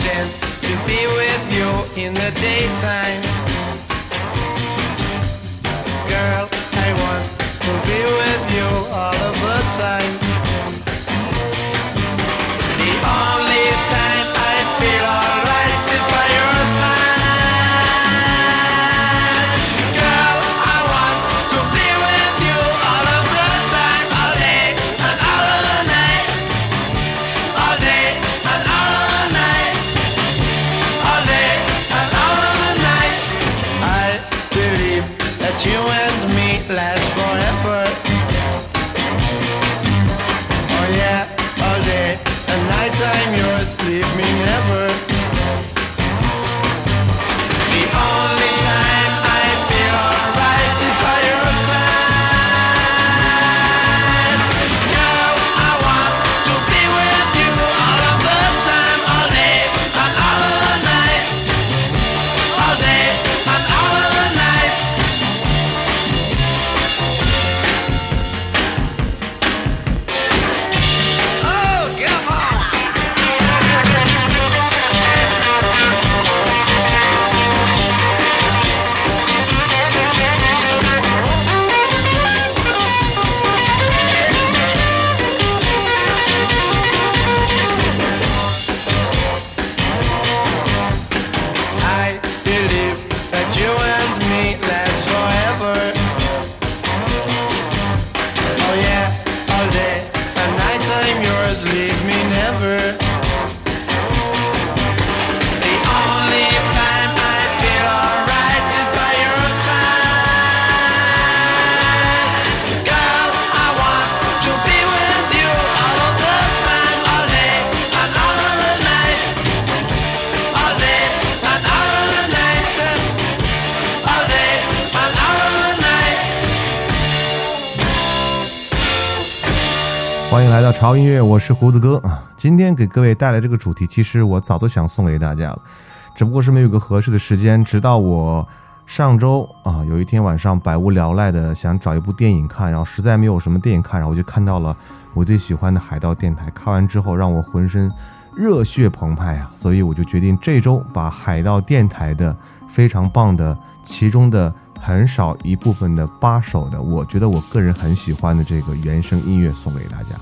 Content to be with you in the daytime. 音乐，我是胡子哥啊。今天给各位带来这个主题，其实我早都想送给大家了，只不过是没有个合适的时间。直到我上周啊，有一天晚上百无聊赖的想找一部电影看，然后实在没有什么电影看，然后我就看到了我最喜欢的海盗电台。看完之后，让我浑身热血澎湃啊！所以我就决定这周把海盗电台的非常棒的其中的很少一部分的八首的，我觉得我个人很喜欢的这个原声音乐送给大家。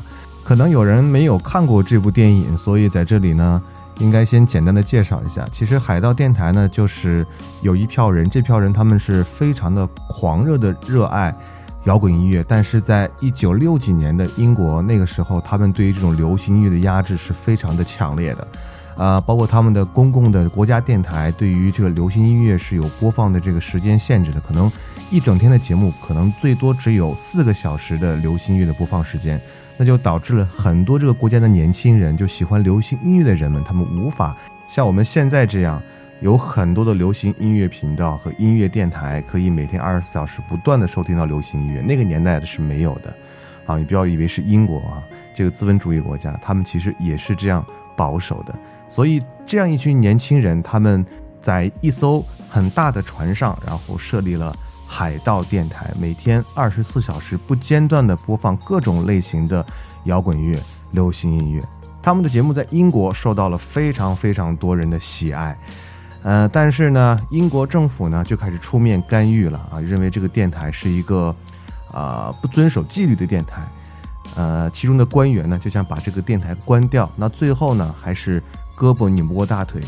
可能有人没有看过这部电影，所以在这里呢，应该先简单的介绍一下。其实海盗电台呢，就是有一票人，这票人他们是非常的狂热的热爱摇滚音乐，但是在一九六几年的英国那个时候，他们对于这种流行音乐的压制是非常的强烈的。啊，包括他们的公共的国家电台对于这个流行音乐是有播放的这个时间限制的，可能一整天的节目可能最多只有四个小时的流行音乐的播放时间，那就导致了很多这个国家的年轻人，就喜欢流行音乐的人们，他们无法像我们现在这样有很多的流行音乐频道和音乐电台，可以每天二十四小时不断的收听到流行音乐，那个年代的是没有的。啊，你不要以为是英国啊，这个资本主义国家，他们其实也是这样保守的。所以这样一群年轻人，他们在一艘很大的船上，然后设立了海盗电台，每天二十四小时不间断的播放各种类型的摇滚乐、流行音乐。他们的节目在英国受到了非常非常多人的喜爱。呃，但是呢，英国政府呢就开始出面干预了啊，认为这个电台是一个啊、不遵守纪律的电台。呃，其中的官员呢就想把这个电台关掉。那最后呢，还是胳膊拧不过大腿，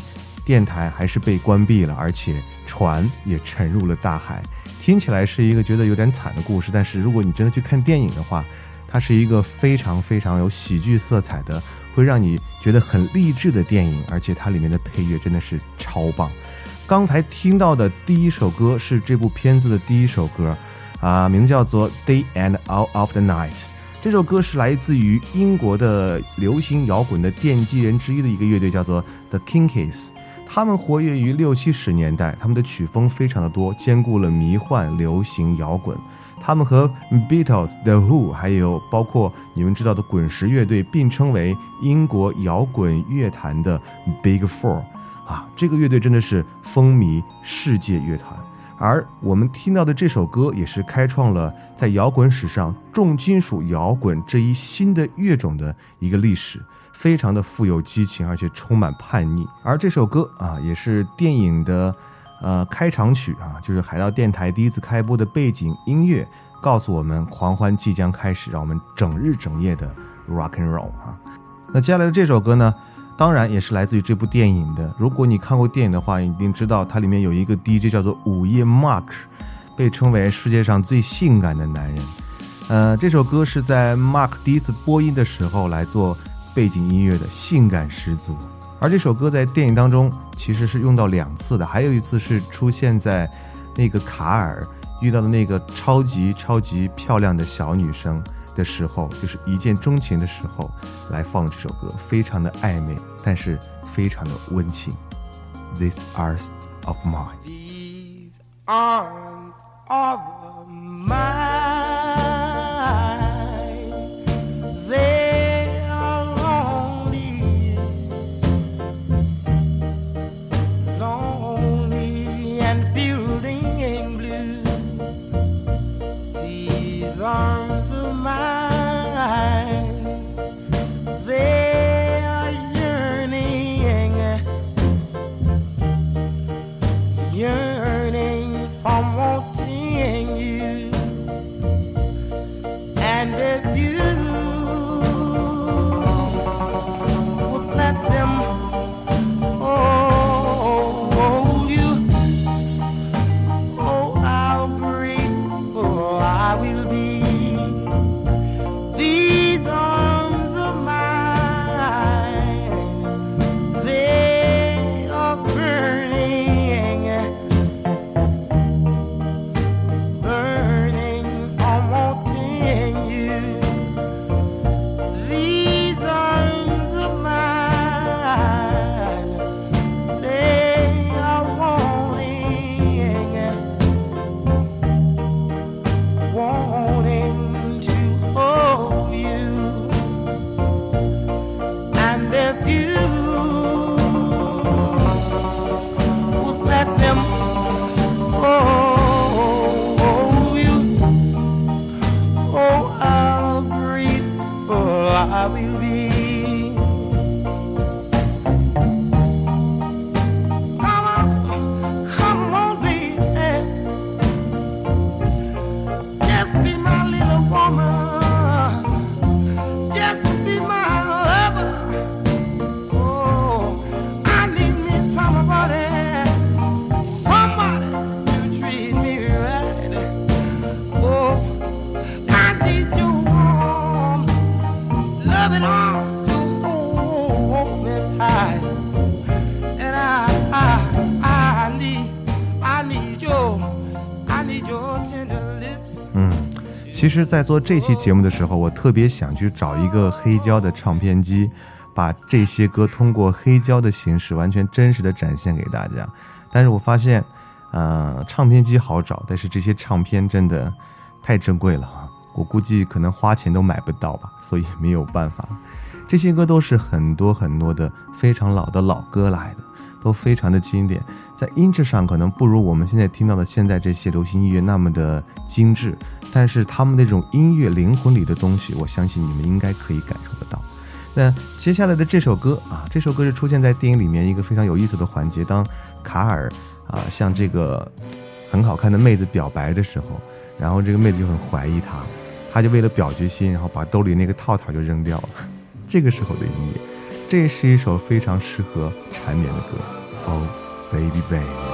电台还是被关闭了，而且船也沉入了大海。听起来是一个觉得有点惨的故事，但是如果你真的去看电影的话，它是一个非常非常有喜剧色彩的，会让你觉得很励志的电影，而且它里面的配乐真的是超棒。刚才听到的第一首歌是这部片子的第一首歌，啊，名叫做《Day and Out of the Night》。这首歌是来自于英国的流行摇滚的奠基人之一的一个乐队，叫做 The Kinkies。他们活跃于六七十年代，他们的曲风非常的多，兼顾了迷幻、流行、摇滚。他们和 Beatles、The Who，还有包括你们知道的滚石乐队并称为英国摇滚乐坛的 Big Four。啊，这个乐队真的是风靡世界乐坛。而我们听到的这首歌，也是开创了在摇滚史上重金属摇滚这一新的乐种的一个历史。非常的富有激情，而且充满叛逆。而这首歌啊，也是电影的呃开场曲啊，就是海盗电台第一次开播的背景音乐，告诉我们狂欢即将开始，让我们整日整夜的 rock and roll 啊。那接下来的这首歌呢，当然也是来自于这部电影的。如果你看过电影的话，一定知道它里面有一个 DJ 叫做午夜 Mark，被称为世界上最性感的男人。呃，这首歌是在 Mark 第一次播音的时候来做。背景音乐的性感十足，而这首歌在电影当中其实是用到两次的，还有一次是出现在那个卡尔遇到的那个超级超级漂亮的小女生的时候，就是一见钟情的时候来放这首歌，非常的暧昧，但是非常的温情。These arms of mine. These arms of mine, You. 其实，在做这期节目的时候，我特别想去找一个黑胶的唱片机，把这些歌通过黑胶的形式完全真实的展现给大家。但是我发现，呃，唱片机好找，但是这些唱片真的太珍贵了啊！我估计可能花钱都买不到吧，所以没有办法。这些歌都是很多很多的非常老的老歌来的，都非常的经典，在音质上可能不如我们现在听到的现在这些流行音乐那么的精致，但是他们那种音乐灵魂里的东西，我相信你们应该可以感受得到。那接下来的这首歌啊，这首歌是出现在电影里面一个非常有意思的环节，当卡尔啊向这个很好看的妹子表白的时候，然后这个妹子就很怀疑他，他就为了表决心，然后把兜里那个套套就扔掉了。这个时候的音乐，这是一首非常适合缠绵的歌。Oh baby baby。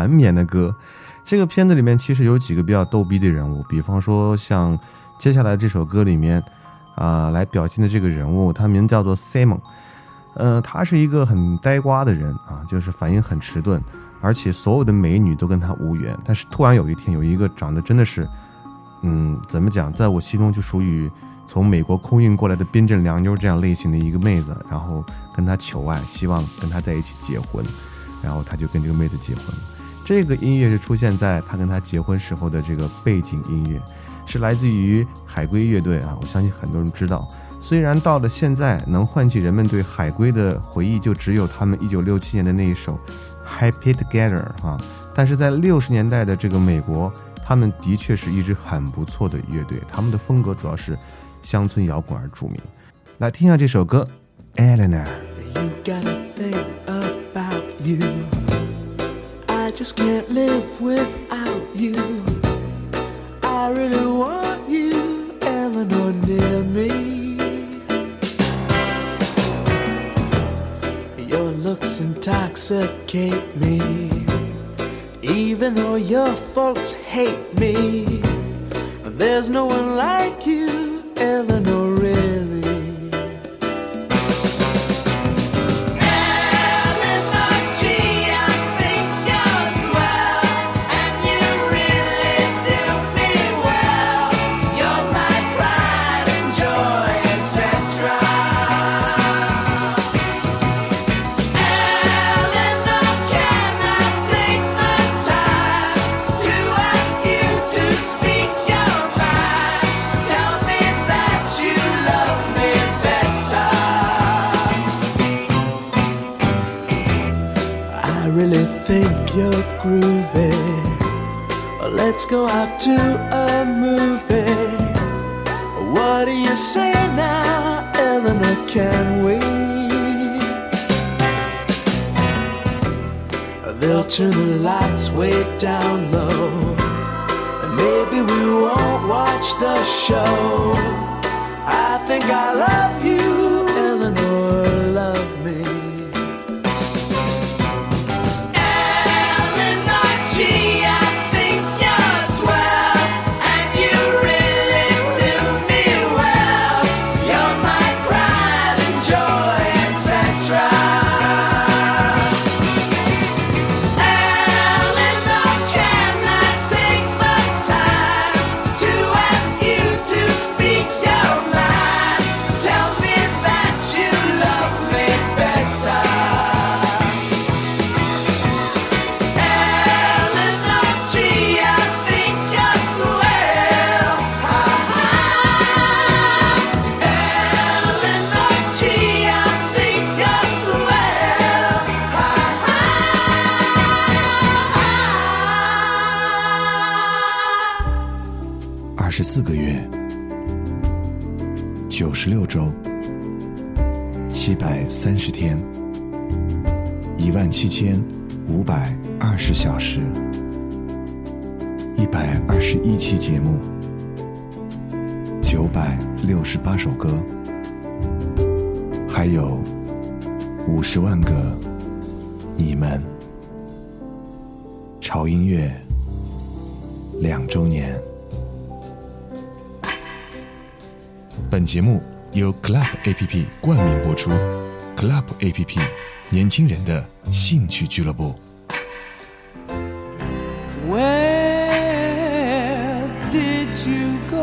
缠绵的歌。这个片子里面其实有几个比较逗逼的人物，比方说像接下来这首歌里面啊、来表现的这个人物，他名叫做 Simon。呃，他是一个很呆瓜的人啊，就是反应很迟钝，而且所有的美女都跟他无缘。但是突然有一天，有一个长得真的是，嗯，怎么讲，在我心中就属于从美国空运过来的冰镇凉妞这样类型的一个妹子，然后跟他求爱，希望跟他在一起结婚，然后他就跟这个妹子结婚了。这个音乐是出现在他跟他结婚时候的这个背景音乐，是来自于海龟乐队啊，我相信很多人知道。虽然到了现在，能唤起人们对海龟的回忆，就只有他们1967年的那一首《Happy Together》啊，但是在六十年代的这个美国，他们的确是一支很不错的乐队，他们的风格主要是乡村摇滚而著名。来听一下这首歌《Eleanor》。I just can't live without you. I really want you, Eleanor, near me. Your looks intoxicate me. Even though your folks hate me, there's no one like you, Eleanor, to a movie. What do you say now, Eleanor? Can we? They'll turn the lights way down low. And maybe we won't watch the show. 节目，九百六十八首歌，还有五十万个你们。潮音乐两周年。本节目由 Club APP 冠名播出，Club APP 年轻人的兴趣俱乐部。喂 you go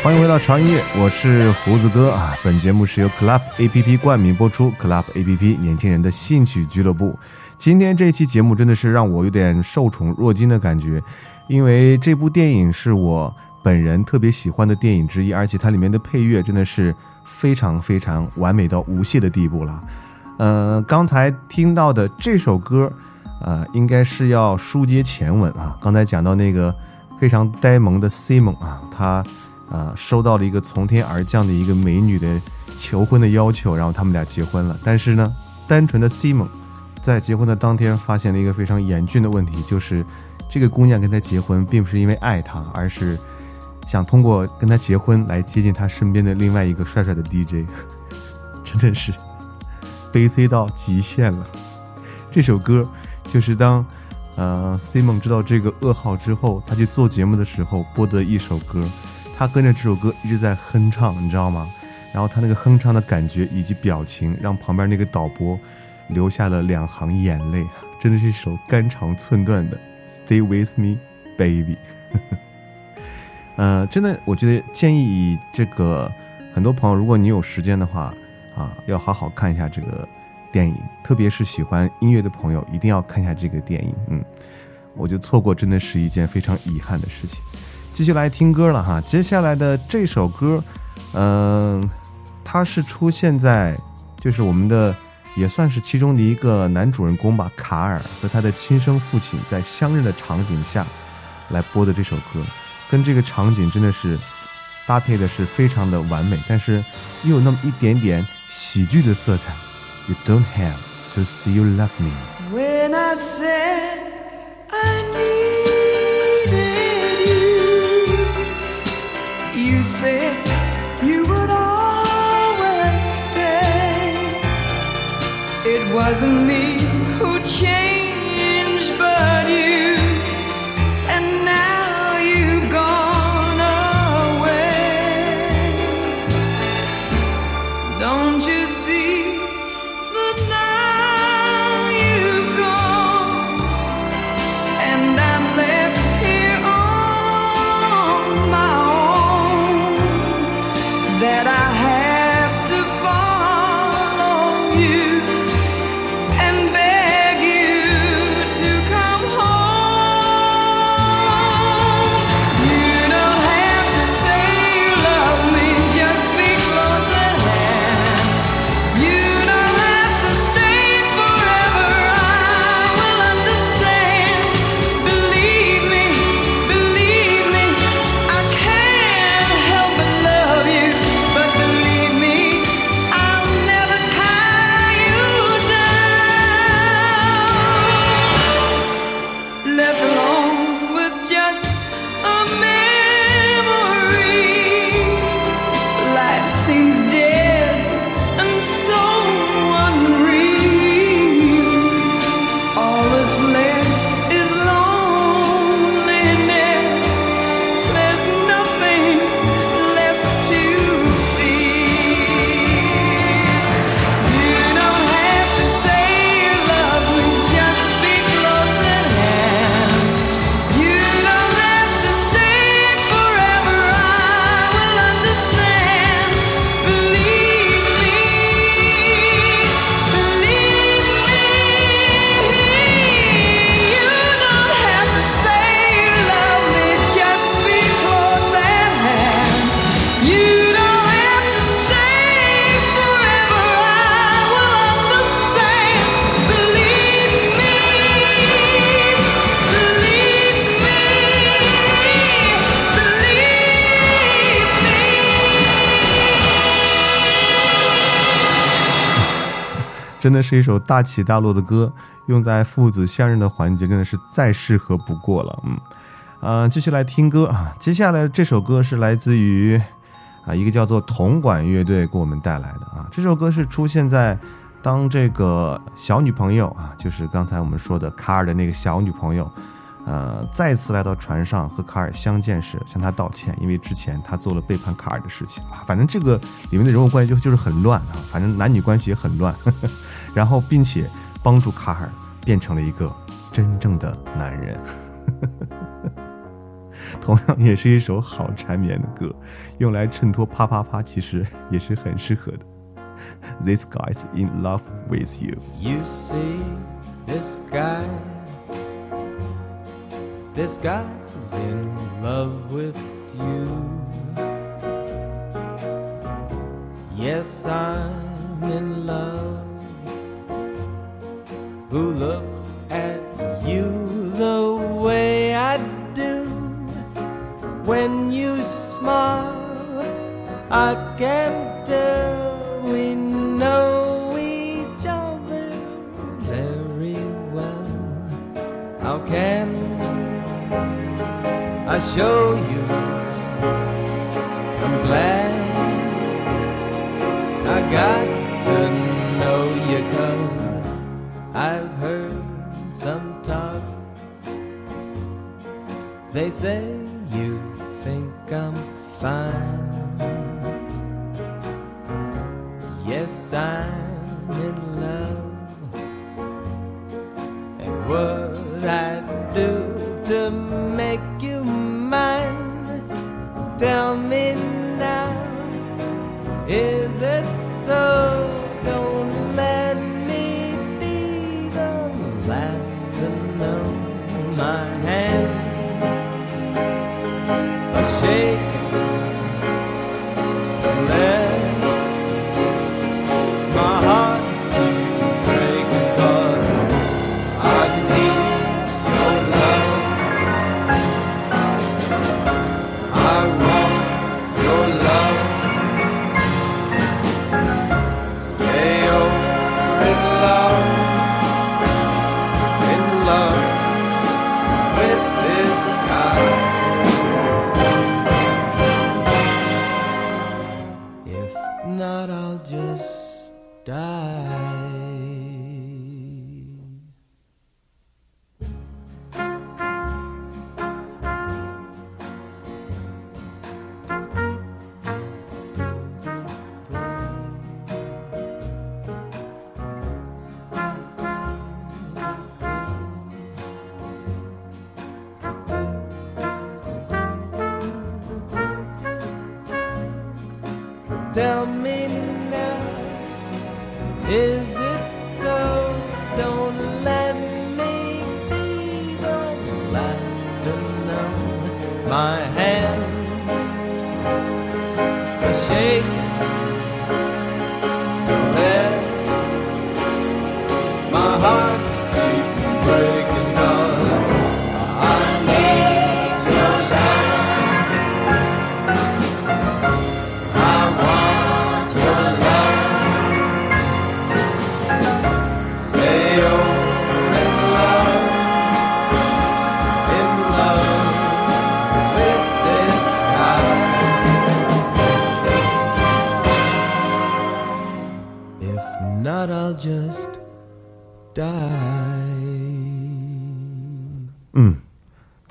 欢迎回到潮音乐，我是胡子哥啊。本节目是由 Club APP 冠名播出，Club APP 年轻人的兴趣俱乐部。今天这期节目真的是让我有点受宠若惊的感觉，因为这部电影是我本人特别喜欢的电影之一，而且它里面的配乐真的是非常非常完美到无懈的地步了。呃，刚才听到的这首歌，呃，应该是要书接前文啊。刚才讲到那个非常呆萌的 Simon 啊，他呃收到了一个从天而降的一个美女的求婚的要求，然后他们俩结婚了。但是呢，单纯的 Simon 在结婚的当天发现了一个非常严峻的问题，就是这个姑娘跟他结婚，并不是因为爱他，而是想通过跟他结婚来接近他身边的另外一个帅帅的 DJ，真的是悲催到极限了。这首歌就是当呃 Simon 知道这个噩耗之后，他去做节目的时候播的一首歌，他跟着这首歌一直在哼唱，你知道吗？然后他那个哼唱的感觉以及表情，让旁边那个导播流下了两行眼泪，真的是一首肝肠寸断的《Stay with Me, Baby 》。呃，真的，我觉得建议这个很多朋友，如果你有时间的话啊，要好好看一下这个电影，特别是喜欢音乐的朋友，一定要看一下这个电影。嗯，我觉得错过真的是一件非常遗憾的事情。继续来听歌了哈，接下来的这首歌，嗯、它是出现在就是我们的也算是其中的一个男主人公吧，卡尔和他的亲生父亲在相认的场景下来播的这首歌，跟这个场景真的是搭配的是非常的完美，但是又有那么一点点喜剧的色彩。You don't have to see you love me。When I said I need said you would always stay. It wasn't me who changed, seems dead and so 真的是一首大起大落的歌，用在父子相认的环节，真的是再适合不过了。嗯，呃，继续来听歌啊。接下来这首歌是来自于啊一个叫做铜管乐队给我们带来的啊。这首歌是出现在当这个小女朋友啊，就是刚才我们说的卡尔的那个小女朋友，呃，再次来到船上和卡尔相见时，向他道歉，因为之前他做了背叛卡尔的事情啊。反正这个里面的人物关系就就是很乱啊，反正男女关系也很乱。然后并且帮助卡尔变成了一个真正的男人。同样也是一首好缠绵的歌，用来衬托啪啪啪，其实也是很适合的。This guy's in love with you。You see, this guy, this guy's in love with you. Yes, I'm in love. Who looks at you the way I do? When you smile, I can tell we know each other very well. How can I show you? I'm glad I got to They say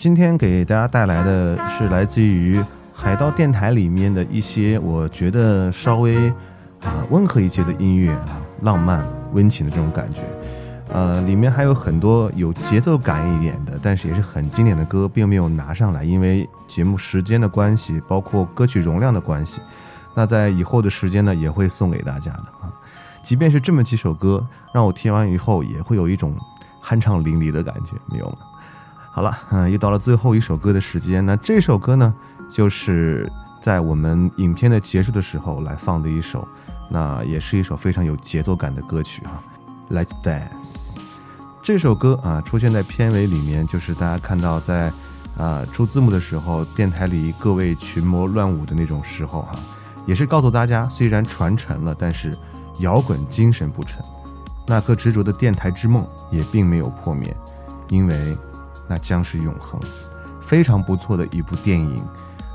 今天给大家带来的是来自于海盗电台里面的一些我觉得稍微啊、温和一些的音乐啊，浪漫温情的这种感觉。呃，里面还有很多有节奏感一点的，但是也是很经典的歌，并没有拿上来，因为节目时间的关系，包括歌曲容量的关系。那在以后的时间呢，也会送给大家的啊。即便是这么几首歌，让我听完以后也会有一种酣畅淋漓的感觉，没有吗？好了，嗯、又到了最后一首歌的时间。那这首歌呢，就是在我们影片的结束的时候来放的一首，那也是一首非常有节奏感的歌曲哈、Let's Dance。这首歌啊，出现在片尾里面，就是大家看到在啊出字幕的时候，电台里各位群魔乱舞的那种时候哈、也是告诉大家，虽然传承了，但是摇滚精神不沉，那颗执着的电台之梦也并没有破灭，因为那将是永恒。非常不错的一部电影，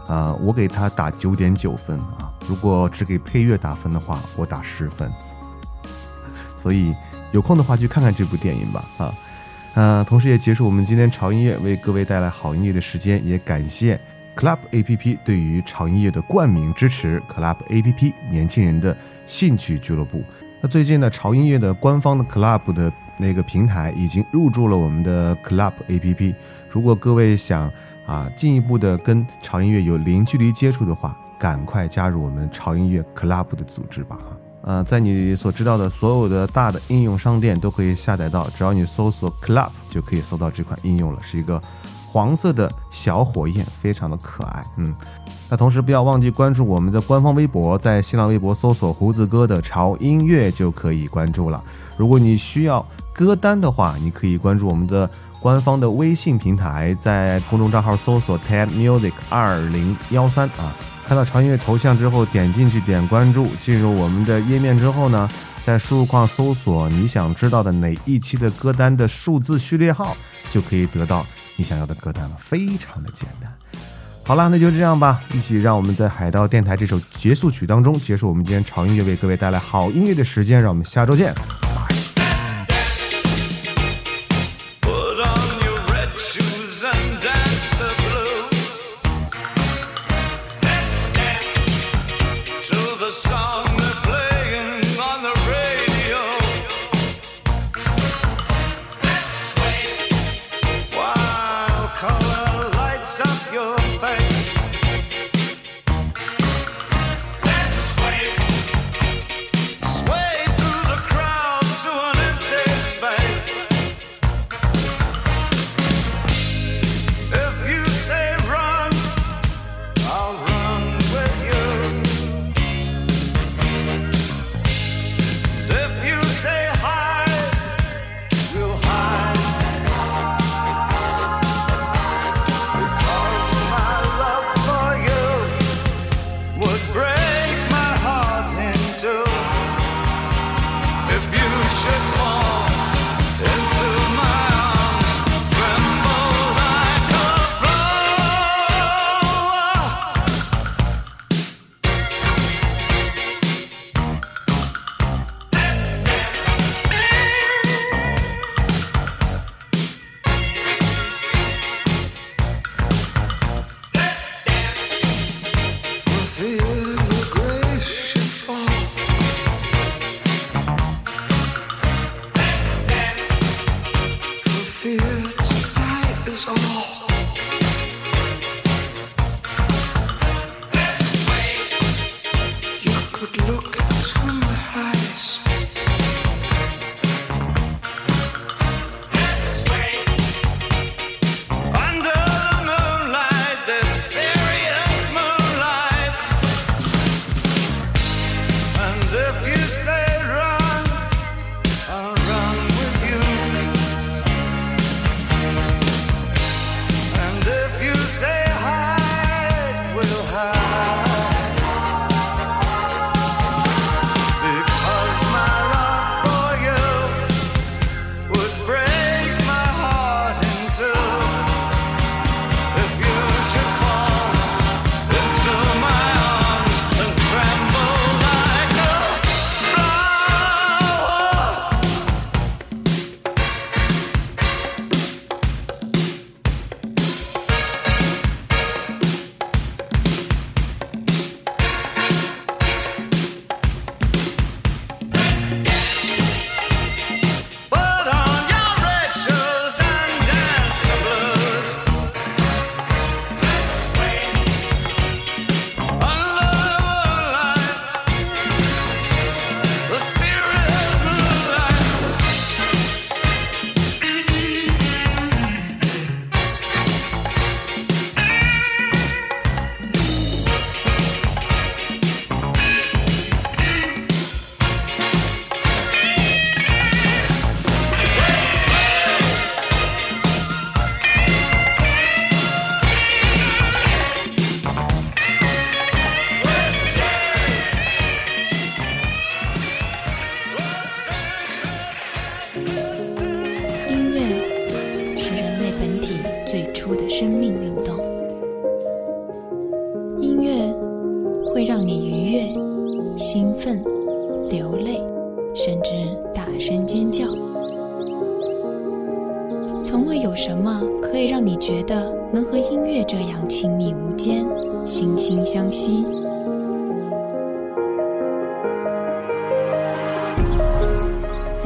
啊、我给它打九点九分啊。如果只给配乐打分的话，我打十分。所以有空的话去看看这部电影吧，啊，呃，同时也结束我们今天潮音乐为各位带来好音乐的时间，也感谢 Club APP 对于潮音乐的冠名支持，Club APP 年轻人的兴趣俱乐部。那最近呢，潮音乐的官方的 Club 的那个平台已经入驻了我们的 Club APP。如果各位想啊进一步的跟潮音乐有零距离接触的话，赶快加入我们潮音乐 Club 的组织吧哈。呃，在你所知道的所有的大的应用商店都可以下载到，只要你搜索 Club 就可以搜到这款应用了，是一个黄色的小火焰，非常的可爱。嗯，那同时不要忘记关注我们的官方微博，在新浪微博搜索“胡子哥的潮音乐”就可以关注了。如果你需要歌单的话，你可以关注我们的官方的微信平台，在公众账号搜索 “TED Music 二零幺三”啊，看到长音乐头像之后，点进去点关注，进入我们的页面之后呢，在输入框搜索你想知道的哪一期的歌单的数字序列号，就可以得到你想要的歌单了，非常的简单。好啦，那就这样吧，一起让我们在海盗电台这首结束曲当中结束我们今天潮音乐为各位带来好音乐的时间，让我们下周见。